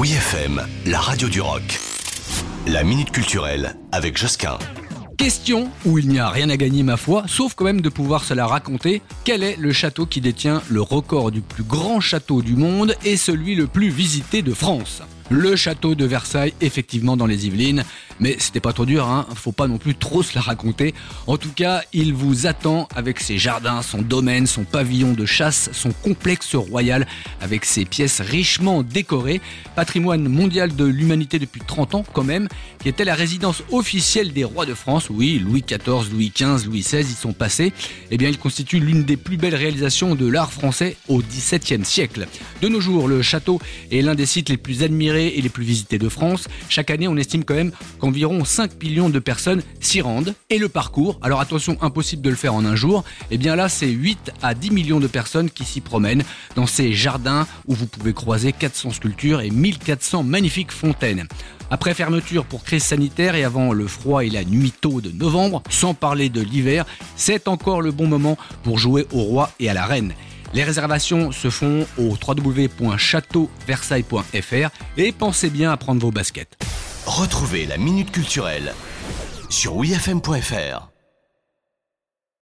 Oui FM, la radio du rock. La minute culturelle avec Josquin. Question où il n'y a rien à gagner ma foi, sauf quand même de pouvoir se la raconter. Quel est le château qui détient le record du plus grand château du monde et celui le plus visité de France? Le château de Versailles, effectivement dans les Yvelines. Mais c'était pas trop dur, hein, faut pas non plus trop se la raconter. En tout cas, il vous attend avec ses jardins, son domaine, son pavillon de chasse, son complexe royal, avec ses pièces richement décorées. Patrimoine mondial de l'humanité depuis 30 ans quand même, qui était la résidence officielle des rois de France. Oui, Louis XIV, Louis XV, Louis XVI y sont passés. Eh bien, il constitue l'une des plus belles réalisations de l'art français au XVIIe siècle. De nos jours, le château est l'un des sites les plus admirés et les plus visités de France. Chaque année, on estime quand même qu'environ 5 millions de personnes s'y rendent. Et le parcours, alors attention, impossible de le faire en un jour, et eh bien là, c'est 8 à 10 millions de personnes qui s'y promènent dans ces jardins où vous pouvez croiser 400 sculptures et 1400 magnifiques fontaines. Après fermeture pour crise sanitaire et avant le froid et la nuit tôt de novembre, sans parler de l'hiver, c'est encore le bon moment pour jouer au roi et à la reine. Les réservations se font au www.châteauversailles.fr et pensez bien à prendre vos baskets. Retrouvez la Minute Culturelle sur wifm.fr.